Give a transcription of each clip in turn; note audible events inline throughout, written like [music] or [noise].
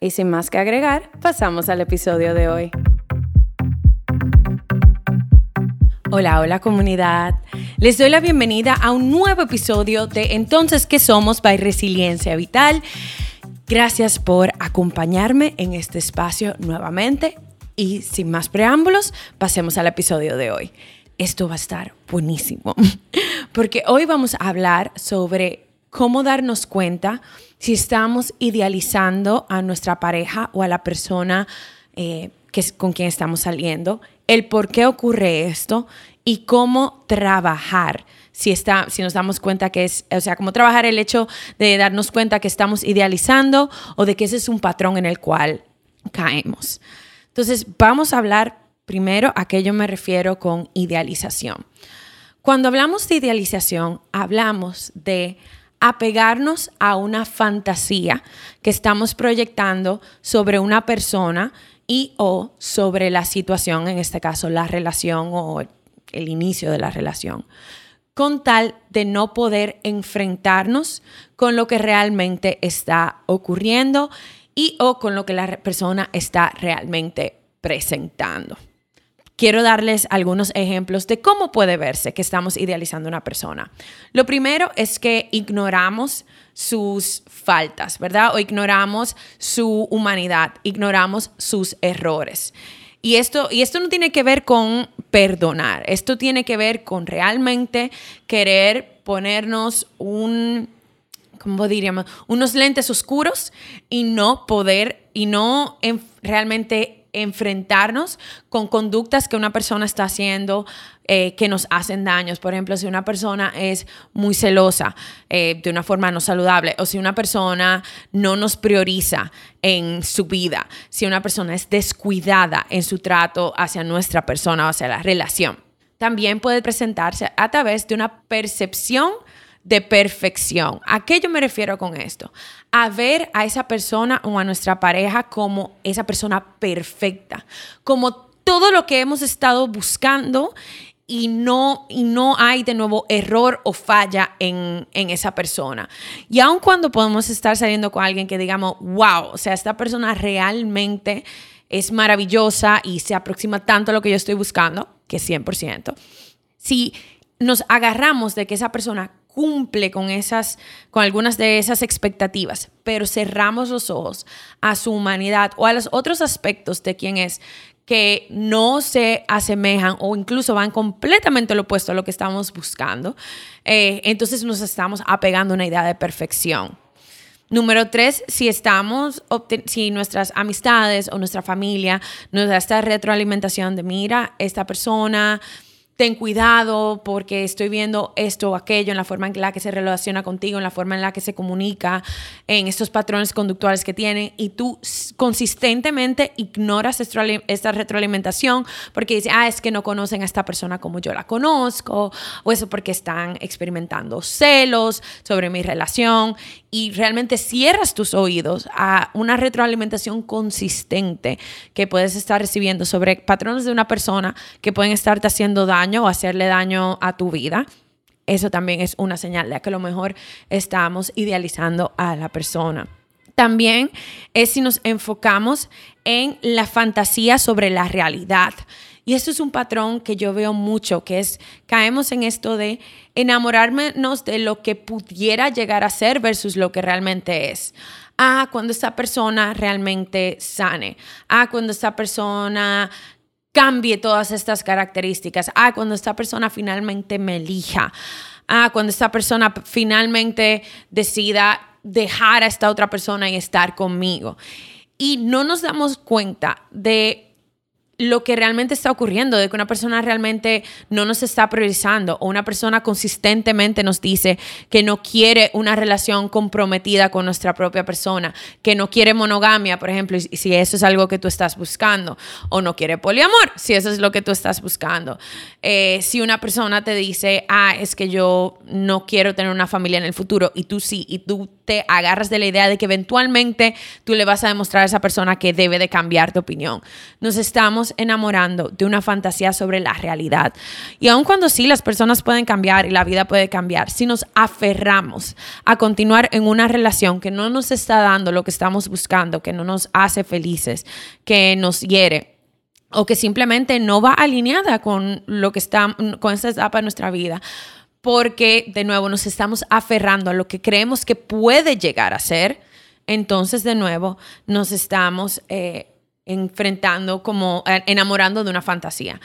Y sin más que agregar, pasamos al episodio de hoy. Hola, hola comunidad. Les doy la bienvenida a un nuevo episodio de Entonces, ¿qué somos? by Resiliencia Vital. Gracias por acompañarme en este espacio nuevamente. Y sin más preámbulos, pasemos al episodio de hoy. Esto va a estar buenísimo, [laughs] porque hoy vamos a hablar sobre cómo darnos cuenta si estamos idealizando a nuestra pareja o a la persona eh, que, con quien estamos saliendo, el por qué ocurre esto y cómo trabajar. Si, está, si nos damos cuenta que es, o sea, cómo trabajar el hecho de darnos cuenta que estamos idealizando o de que ese es un patrón en el cual caemos. Entonces, vamos a hablar primero a qué yo me refiero con idealización. Cuando hablamos de idealización, hablamos de apegarnos a una fantasía que estamos proyectando sobre una persona y o sobre la situación, en este caso la relación o el inicio de la relación, con tal de no poder enfrentarnos con lo que realmente está ocurriendo y o con lo que la persona está realmente presentando quiero darles algunos ejemplos de cómo puede verse que estamos idealizando una persona. Lo primero es que ignoramos sus faltas, ¿verdad? O ignoramos su humanidad, ignoramos sus errores. Y esto, y esto no tiene que ver con perdonar, esto tiene que ver con realmente querer ponernos un. Unos lentes oscuros y no poder, y no realmente enfrentarnos con conductas que una persona está haciendo eh, que nos hacen daños. Por ejemplo, si una persona es muy celosa eh, de una forma no saludable o si una persona no nos prioriza en su vida, si una persona es descuidada en su trato hacia nuestra persona o hacia la relación. También puede presentarse a través de una percepción de perfección. ¿A qué yo me refiero con esto? A ver a esa persona o a nuestra pareja como esa persona perfecta, como todo lo que hemos estado buscando y no, y no hay de nuevo error o falla en, en, esa persona. Y aun cuando podemos estar saliendo con alguien que digamos, wow, o sea, esta persona realmente es maravillosa y se aproxima tanto a lo que yo estoy buscando, que 100%, si nos agarramos de que esa persona cumple con esas, con algunas de esas expectativas, pero cerramos los ojos a su humanidad o a los otros aspectos de quién es que no se asemejan o incluso van completamente lo opuesto a lo que estamos buscando, eh, entonces nos estamos apegando a una idea de perfección. Número tres, si estamos, si nuestras amistades o nuestra familia nos da esta retroalimentación de, mira, esta persona ten cuidado porque estoy viendo esto o aquello en la forma en la que se relaciona contigo, en la forma en la que se comunica, en estos patrones conductuales que tiene y tú consistentemente ignoras esta retroalimentación porque dices, ah, es que no conocen a esta persona como yo la conozco o eso porque están experimentando celos sobre mi relación y realmente cierras tus oídos a una retroalimentación consistente que puedes estar recibiendo sobre patrones de una persona que pueden estarte haciendo daño o hacerle daño a tu vida, eso también es una señal de que a lo mejor estamos idealizando a la persona. También es si nos enfocamos en la fantasía sobre la realidad. Y esto es un patrón que yo veo mucho, que es caemos en esto de enamorarnos de lo que pudiera llegar a ser versus lo que realmente es. Ah, cuando esta persona realmente sane. Ah, cuando esta persona cambie todas estas características. Ah, cuando esta persona finalmente me elija. Ah, cuando esta persona finalmente decida dejar a esta otra persona y estar conmigo. Y no nos damos cuenta de lo que realmente está ocurriendo, de que una persona realmente no nos está priorizando o una persona consistentemente nos dice que no quiere una relación comprometida con nuestra propia persona, que no quiere monogamia, por ejemplo, si eso es algo que tú estás buscando, o no quiere poliamor, si eso es lo que tú estás buscando. Eh, si una persona te dice, ah, es que yo no quiero tener una familia en el futuro, y tú sí, y tú te agarras de la idea de que eventualmente tú le vas a demostrar a esa persona que debe de cambiar de opinión. Nos estamos enamorando de una fantasía sobre la realidad. Y aun cuando sí las personas pueden cambiar y la vida puede cambiar, si nos aferramos a continuar en una relación que no nos está dando lo que estamos buscando, que no nos hace felices, que nos hiere, o que simplemente no va alineada con lo que está con esta etapa de nuestra vida porque de nuevo nos estamos aferrando a lo que creemos que puede llegar a ser, entonces de nuevo nos estamos eh, enfrentando como eh, enamorando de una fantasía.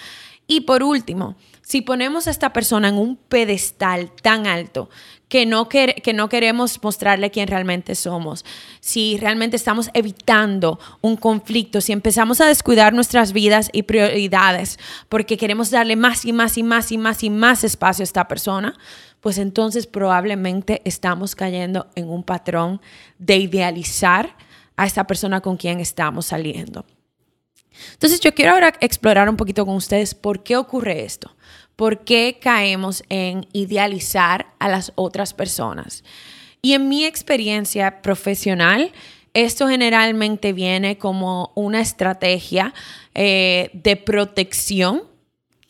Y por último, si ponemos a esta persona en un pedestal tan alto que no, que no queremos mostrarle quién realmente somos, si realmente estamos evitando un conflicto, si empezamos a descuidar nuestras vidas y prioridades porque queremos darle más y más y más y más y más espacio a esta persona, pues entonces probablemente estamos cayendo en un patrón de idealizar a esta persona con quien estamos saliendo. Entonces yo quiero ahora explorar un poquito con ustedes por qué ocurre esto. ¿Por qué caemos en idealizar a las otras personas? Y en mi experiencia profesional, esto generalmente viene como una estrategia eh, de protección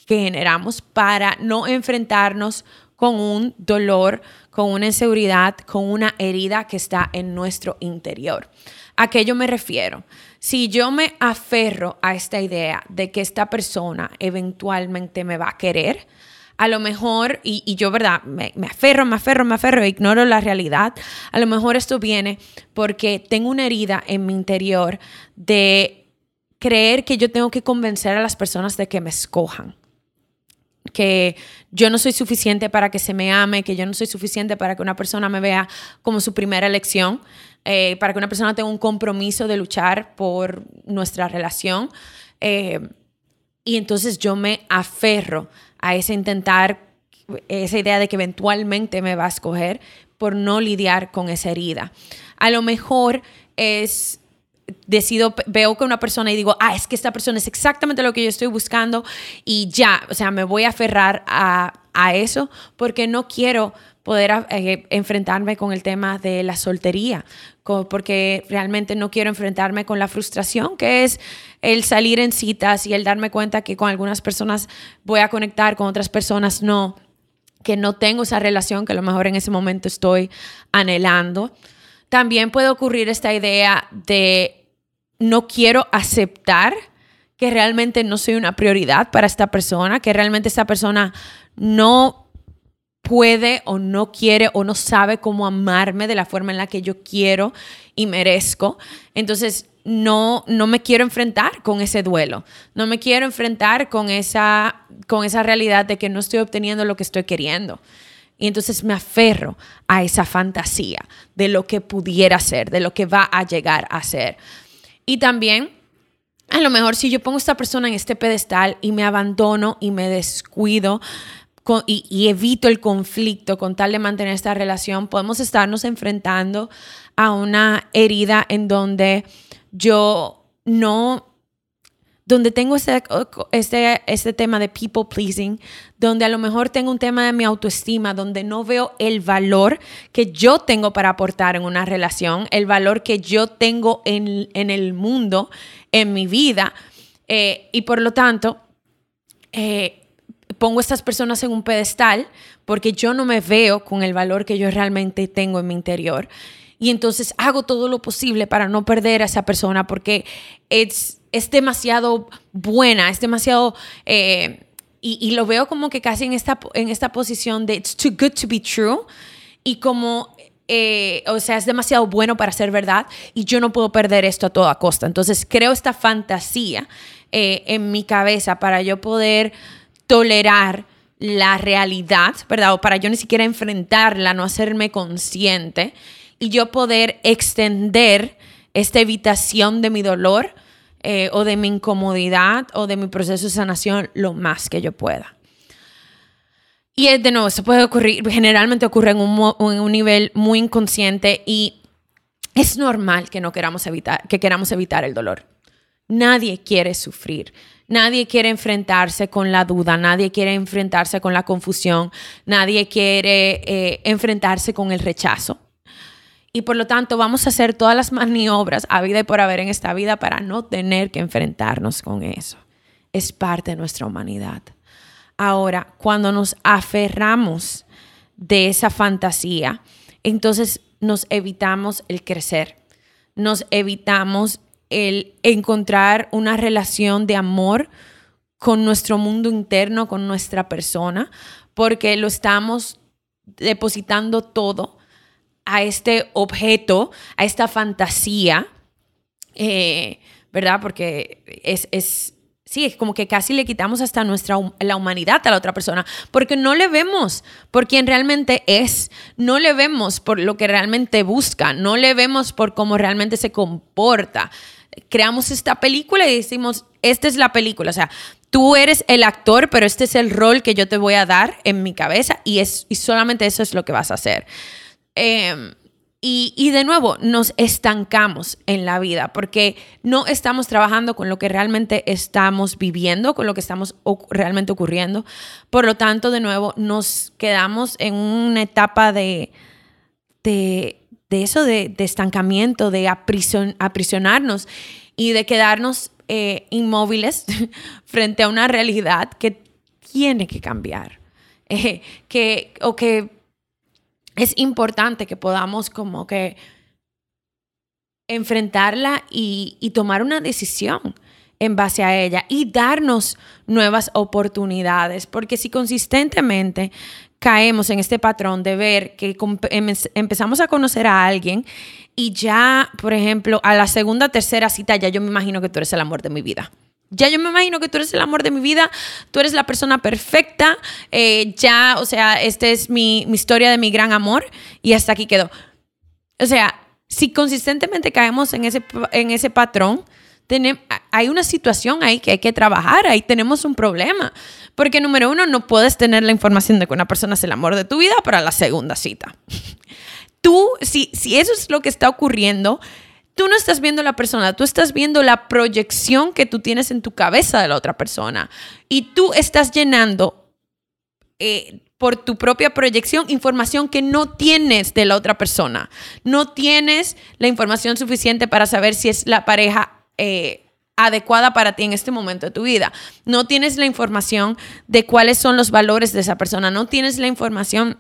que generamos para no enfrentarnos con un dolor, con una inseguridad, con una herida que está en nuestro interior. ¿A qué yo me refiero? Si yo me aferro a esta idea de que esta persona eventualmente me va a querer, a lo mejor, y, yo, ¿verdad? Me, me, aferro, me aferro, me aferro, e ignoro la realidad. A lo mejor esto viene porque tengo una herida en mi interior de creer que yo tengo que convencer a las personas de que me escojan que yo no soy suficiente para que se me ame, que yo no soy suficiente para que una persona me vea como su primera elección, eh, para que una persona tenga un compromiso de luchar por nuestra relación. Eh, y entonces yo me aferro a ese intentar, esa idea de que eventualmente me va a escoger por no lidiar con esa herida. A lo mejor es decido, veo que una persona y digo, ah, es que esta persona es exactamente lo que yo estoy buscando y ya, o sea, me voy a aferrar a, a eso porque no quiero poder eh, enfrentarme con el tema de la soltería, porque realmente no quiero enfrentarme con la frustración que es el salir en citas y el darme cuenta que con algunas personas voy a conectar, con otras personas no, que no tengo esa relación que a lo mejor en ese momento estoy anhelando. También puede ocurrir esta idea de no quiero aceptar que realmente no soy una prioridad para esta persona, que realmente esta persona no puede o no quiere o no sabe cómo amarme de la forma en la que yo quiero y merezco. Entonces, no, no me quiero enfrentar con ese duelo, no me quiero enfrentar con esa, con esa realidad de que no estoy obteniendo lo que estoy queriendo. Y entonces me aferro a esa fantasía de lo que pudiera ser, de lo que va a llegar a ser. Y también, a lo mejor si yo pongo a esta persona en este pedestal y me abandono y me descuido y, y evito el conflicto con tal de mantener esta relación, podemos estarnos enfrentando a una herida en donde yo no donde tengo este, este, este tema de people pleasing, donde a lo mejor tengo un tema de mi autoestima, donde no veo el valor que yo tengo para aportar en una relación, el valor que yo tengo en, el mundo, en mi vida, eh, y por lo tanto, eh, pongo a estas personas en un pedestal porque yo no me veo con el valor que yo realmente tengo en mi interior. Y entonces hago todo lo posible para no perder a esa persona porque es, es demasiado buena, es demasiado... Eh, y, lo veo como que casi en esta, en esta posición de it's too good to be true. Y como eh, o sea, es demasiado bueno para ser verdad y yo no puedo perder esto a toda costa. Entonces creo esta fantasía eh, en mi cabeza para yo poder tolerar la realidad, ¿verdad? O para yo ni siquiera enfrentarla, no hacerme consciente y yo poder extender esta evitación de mi dolor eh, o de mi incomodidad o de mi proceso de sanación lo más que yo pueda. Y de nuevo, eso puede ocurrir, generalmente ocurre en un, nivel muy inconsciente y es normal que no queramos evitar, que queramos evitar el dolor. Nadie quiere sufrir. Nadie quiere enfrentarse con la duda, nadie quiere enfrentarse con la confusión, nadie quiere eh, enfrentarse con el rechazo. Y por lo tanto vamos a hacer todas las maniobras a vida y por haber en esta vida para no tener que enfrentarnos con eso. Es parte de nuestra humanidad. Ahora, cuando nos aferramos de esa fantasía, entonces nos evitamos el crecer, nos evitamos el encontrar una relación de amor con nuestro mundo interno, con nuestra persona, porque lo estamos depositando todo a este objeto, a esta fantasía, eh, ¿verdad? Porque es, es, sí, es como que casi le quitamos hasta nuestra la humanidad a la otra persona, porque no le vemos por quien realmente es, no le vemos por lo que realmente busca, no le vemos por cómo realmente se comporta creamos esta película y decimos, esta es la película, o sea, tú eres el actor, pero este es el rol que yo te voy a dar en mi cabeza y, es, y solamente eso es lo que vas a hacer. Em, y, y, de nuevo, nos estancamos en la vida porque no estamos trabajando con lo que realmente estamos viviendo, con lo que estamos realmente ocurriendo. Por lo tanto, de nuevo, nos quedamos en una etapa de, de de eso de, estancamiento, de aprisionarnos y de quedarnos eh, inmóviles [laughs] frente a una realidad que tiene que cambiar. [laughs] Eh, que, o que es importante que podamos como que enfrentarla y, tomar una decisión en base a ella y darnos nuevas oportunidades, porque si consistentemente caemos en este patrón de ver que em, empezamos a conocer a alguien y ya, por ejemplo, a la segunda, tercera cita, ya yo me imagino que tú eres el amor de mi vida. Ya yo me imagino que tú eres el amor de mi vida, tú eres la persona perfecta, eh, ya, o sea, esta es mi, mi historia de mi gran amor y hasta aquí quedó. O sea, si consistentemente caemos en ese, en ese patrón, hay una situación ahí que hay que trabajar, ahí tenemos un problema. Porque número uno, no puedes tener la información de que una persona es el amor de tu vida para la segunda cita. [laughs] Tú, si, si eso es lo que está ocurriendo, tú no estás viendo la persona, tú estás viendo la proyección que tú tienes en tu cabeza de la otra persona. Y tú estás llenando eh, por tu propia proyección información que no tienes de la otra persona. No tienes la información suficiente para saber si es la pareja eh, adecuada para ti en este momento de tu vida. No tienes la información de cuáles son los valores de esa persona. No tienes la información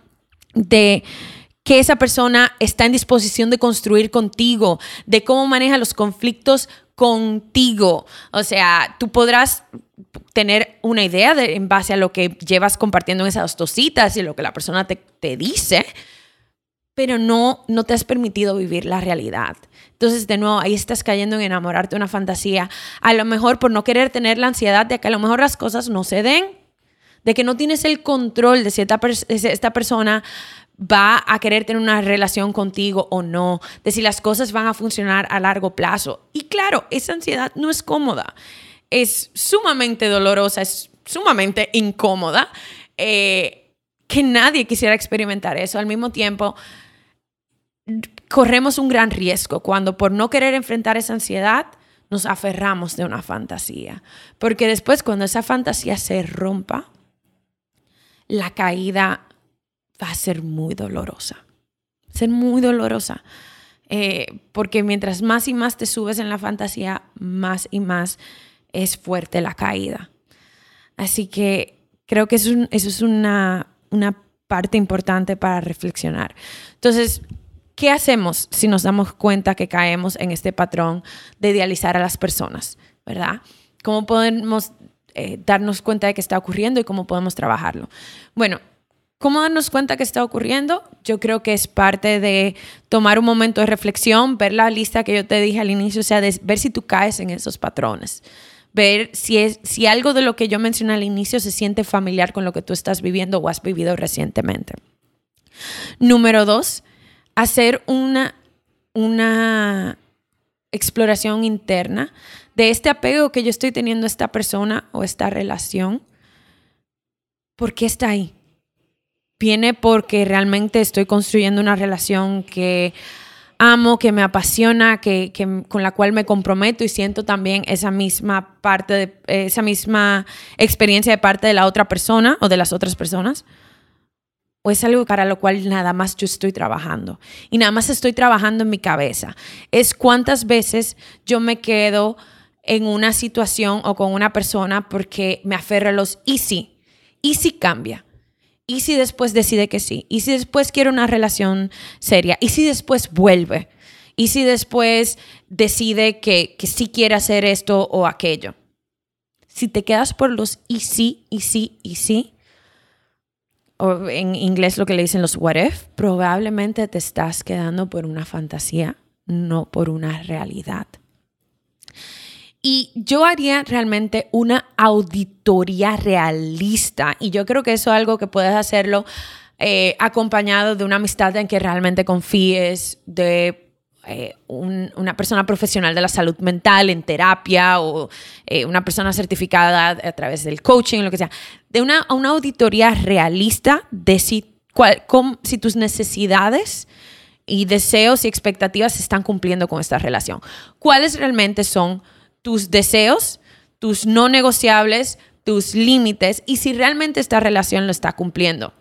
de que esa persona está en disposición de construir contigo, de cómo maneja los conflictos contigo. O sea, tú podrás tener una idea de, en base a lo que llevas compartiendo en esas dos citas y lo que la persona te, dice, pero no, no te has permitido vivir la realidad. Entonces, de nuevo, ahí estás cayendo en enamorarte de una fantasía. A lo mejor por no querer tener la ansiedad de que a lo mejor las cosas no se den, de que no tienes el control de si esta, persona va a querer tener una relación contigo o no, de si las cosas van a funcionar a largo plazo. Y claro, esa ansiedad no es cómoda, es sumamente dolorosa, es sumamente incómoda, eh, que nadie quisiera experimentar eso. Al mismo tiempo, corremos un gran riesgo cuando por no querer enfrentar esa ansiedad nos aferramos de una fantasía. Porque después cuando esa fantasía se rompa, la caída va a ser muy dolorosa. Ser muy dolorosa. Eh, porque mientras más y más te subes en la fantasía, más y más es fuerte la caída. Así que Creo que eso es, una, una parte importante para reflexionar. Entonces, ¿qué hacemos si nos damos cuenta que caemos en este patrón de idealizar a las personas? ¿Verdad? ¿Cómo podemos eh, darnos cuenta de que está ocurriendo y cómo podemos trabajarlo? Bueno, ¿Cómo darnos cuenta que está ocurriendo? Yo creo que es parte de tomar un momento de reflexión, ver la lista que yo te dije al inicio, o sea, ver si tú caes en esos patrones, ver si, es, si algo de lo que yo mencioné al inicio se siente familiar con lo que tú estás viviendo o has vivido recientemente. Número dos, hacer una, una exploración interna de este apego que yo estoy teniendo a esta persona o esta relación. ¿Por qué está ahí? Viene porque realmente estoy construyendo una relación que amo, que me apasiona, que, con la cual me comprometo y siento también esa misma parte, de, esa misma experiencia de parte de la otra persona o de las otras personas. O es algo para lo cual nada más yo estoy trabajando. Y nada más estoy trabajando en mi cabeza. Es cuántas veces yo me quedo en una situación o con una persona porque me aferro a los y sí. Y si cambia ¿Y si después decide que sí? ¿Y si después quiere una relación seria? ¿Y si después vuelve? ¿Y si después decide que, que sí quiere hacer esto o aquello? Si te quedas por los y sí, y sí, y sí, o en inglés lo que le dicen los what if, probablemente te estás quedando por una fantasía, no por una realidad. Y yo haría realmente una auditoría realista. Y yo creo que eso es algo que puedes hacerlo eh, acompañado de una amistad en que realmente confíes, de eh, una persona profesional de la salud mental en terapia o eh, una persona certificada a través del coaching, lo que sea. De una, una auditoría realista de si, cuál, si tus necesidades y deseos y expectativas se están cumpliendo con esta relación. ¿Cuáles realmente son tus deseos, tus no negociables, tus límites y si realmente esta relación lo está cumpliendo.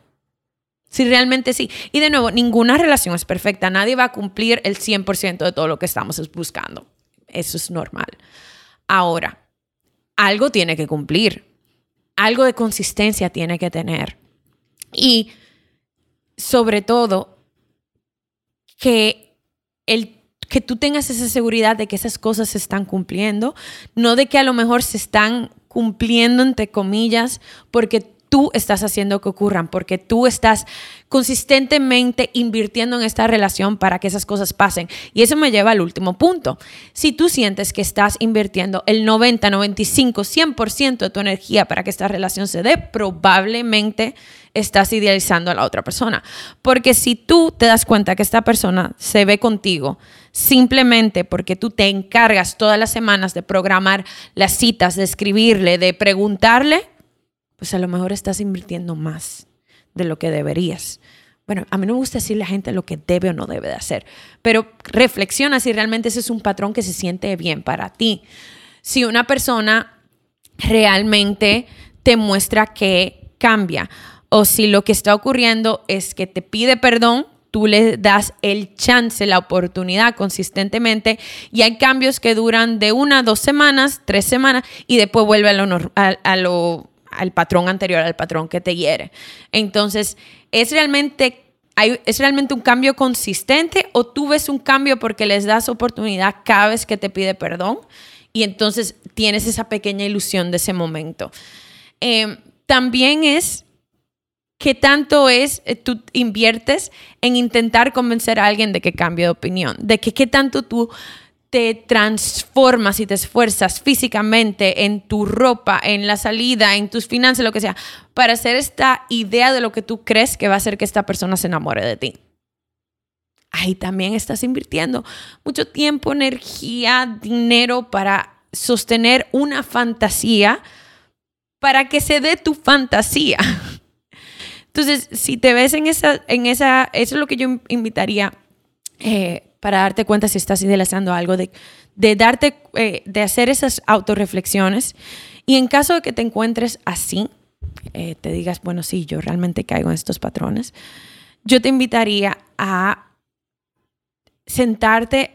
Si realmente sí. Y de nuevo, ninguna relación es perfecta. Nadie va a cumplir el 100% de todo lo que estamos buscando. Eso es normal. Ahora, algo tiene que cumplir. Algo de consistencia tiene que tener. Y sobre todo, que el que tú tengas esa seguridad de que esas cosas se están cumpliendo, no de que a lo mejor se están cumpliendo entre comillas porque tú estás haciendo que ocurran, porque tú estás consistentemente invirtiendo en esta relación para que esas cosas pasen. Y eso me lleva al último punto. Si tú sientes que estás invirtiendo el 90, 95, 100% de tu energía para que esta relación se dé, probablemente estás idealizando a la otra persona. Porque si tú te das cuenta que esta persona se ve contigo simplemente porque tú te encargas todas las semanas de programar las citas, de escribirle, de preguntarle, pues a lo mejor estás invirtiendo más de lo que deberías. Bueno, a mí no me gusta decirle a la gente lo que debe o no debe de hacer, pero reflexiona si realmente ese es un patrón que se siente bien para ti. Si una persona realmente te muestra que cambia o si lo que está ocurriendo es que te pide perdón, tú le das el chance, la oportunidad consistentemente y hay cambios que duran de una, dos semanas, tres semanas y después vuelve a lo, a al patrón anterior, al patrón que te hiere. Entonces, ¿es realmente, ¿es realmente un cambio consistente o tú ves un cambio porque les das oportunidad cada vez que te pide perdón? Y entonces tienes esa pequeña ilusión de ese momento. Em, también es qué tanto es, eh, tú inviertes en intentar convencer a alguien de que cambie de opinión, de que qué tanto tú te transformas y te esfuerzas físicamente en tu ropa, en la salida, en tus finanzas, lo que sea, para hacer esta idea de lo que tú crees que va a hacer que esta persona se enamore de ti. Ahí también estás invirtiendo mucho tiempo, energía, dinero para sostener una fantasía para que se dé tu fantasía. [laughs] Entonces, si te ves en esa, en esa, eso es lo que yo invitaría eh, para darte cuenta si estás idealizando algo, de, de darte, eh, de hacer esas autorreflexiones. Y en caso de que te encuentres así, eh, te digas, bueno, sí, yo realmente caigo en estos patrones, yo te invitaría a sentarte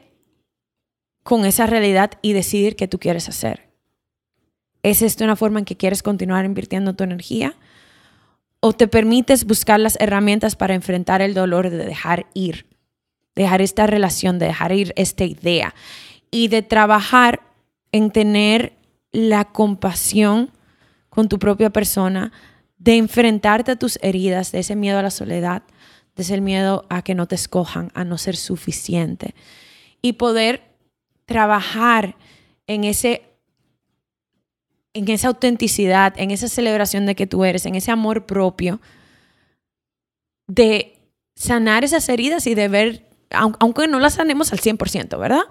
con esa realidad y decidir qué tú quieres hacer. ¿Es esto una forma en que quieres continuar invirtiendo tu energía? O te permites buscar las herramientas para enfrentar el dolor de dejar ir, dejar esta relación, de dejar ir esta idea y de trabajar en tener la compasión con tu propia persona, de enfrentarte a tus heridas, de ese miedo a la soledad, de ese miedo a que no te escojan, a no ser suficiente y poder trabajar en ese en esa autenticidad, en esa celebración de que tú eres, en ese amor propio, de sanar esas heridas y de ver, aunque no las sanemos al 100%, ¿verdad?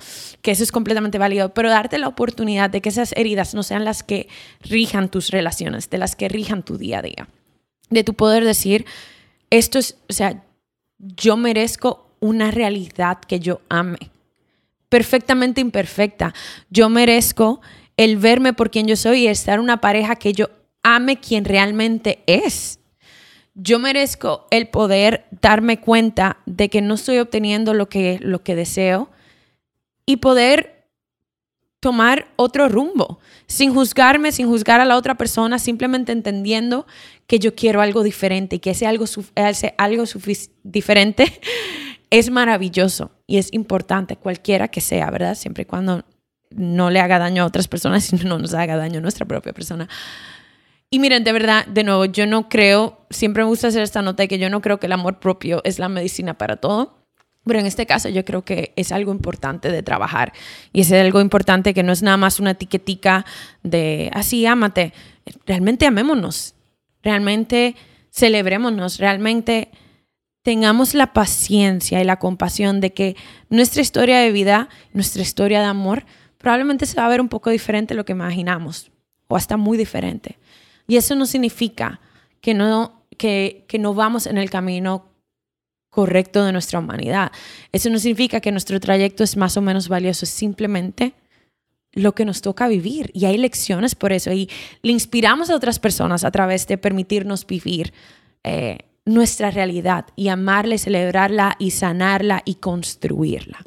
Que eso es completamente válido, pero darte la oportunidad de que esas heridas no sean las que rijan tus relaciones, de las que rijan tu día a día. De tu poder decir, esto es, o sea, yo merezco una realidad que yo ame, perfectamente imperfecta. Yo merezco el verme por quien yo soy y estar una pareja que yo ame quien realmente es. Yo merezco el poder darme cuenta de que no estoy obteniendo lo que, lo que deseo y poder tomar otro rumbo, sin juzgarme, sin juzgar a la otra persona, simplemente entendiendo que yo quiero algo diferente y que ese algo, ese algo diferente [laughs] es maravilloso y es importante, cualquiera que sea, ¿verdad? Siempre y cuando no le haga daño a otras personas [laughs] y no nos haga daño a nuestra propia persona. Y miren, de verdad, de nuevo, yo no creo, siempre me gusta hacer esta nota de que yo no creo que el amor propio es la medicina para todo. Pero en este caso yo creo que es algo importante de trabajar y es algo importante que no es nada más una etiquetica de así, ámate. Realmente amémonos, realmente celebrémonos, realmente tengamos la paciencia y la compasión de que nuestra historia de vida, nuestra historia de amor, probablemente se va a ver un poco diferente de lo que imaginamos o hasta muy diferente. Y eso no significa que no, que no vamos en el camino correcto de nuestra humanidad. Eso no significa que nuestro trayecto es más o menos valioso, es simplemente lo que nos toca vivir y hay lecciones por eso y le inspiramos a otras personas a través de permitirnos vivir eh, nuestra realidad y amarla celebrarla y sanarla y construirla.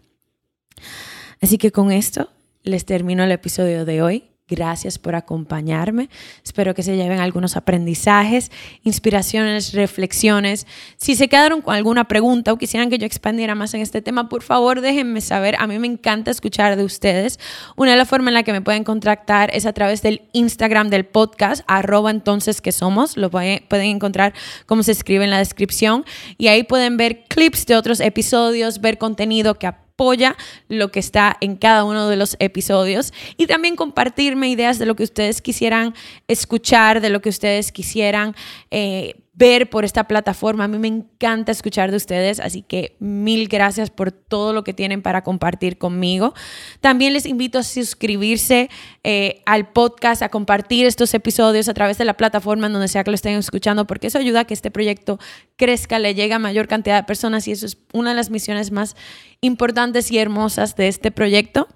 Así que con esto les termino el episodio de hoy. Gracias por acompañarme. Espero que se lleven algunos aprendizajes, inspiraciones, reflexiones. Si se quedaron con alguna pregunta o quisieran que yo expandiera más en este tema, por favor déjenme saber. A mí me encanta escuchar de ustedes. Una de las formas en la que me pueden contactar es a través del Instagram del podcast, arroba entonces que somos. Lo pueden encontrar como se escribe en la descripción. Y ahí pueden ver clips de otros episodios, ver contenido que apoya lo que está en cada uno de los episodios y también compartirme ideas de lo que ustedes quisieran escuchar, de lo que ustedes quisieran eh, ver por esta plataforma. A mí me encanta escuchar de ustedes, así que mil gracias por todo lo que tienen para compartir conmigo. También les invito a suscribirse eh, al podcast, a compartir estos episodios a través de la plataforma en donde sea que lo estén escuchando, porque eso ayuda a que este proyecto crezca, le llegue a mayor cantidad de personas y eso es una de las misiones más importantes y hermosas de este proyecto.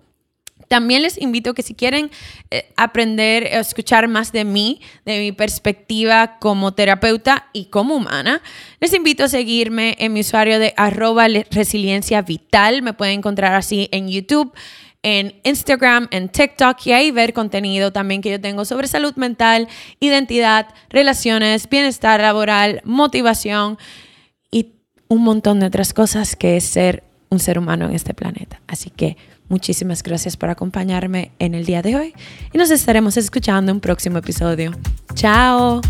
También les invito que si quieren eh, aprender, a escuchar más de mí, de mi perspectiva como terapeuta y como humana, les invito a seguirme en mi usuario de arroba resiliencia vital. Me pueden encontrar así en YouTube, en Instagram, en TikTok y ahí ver contenido también que yo tengo sobre salud mental, identidad, relaciones, bienestar laboral, motivación y un montón de otras cosas que es ser un ser humano en este planeta. Así que muchísimas gracias por acompañarme en el día de hoy y nos estaremos escuchando en un próximo episodio. Chao.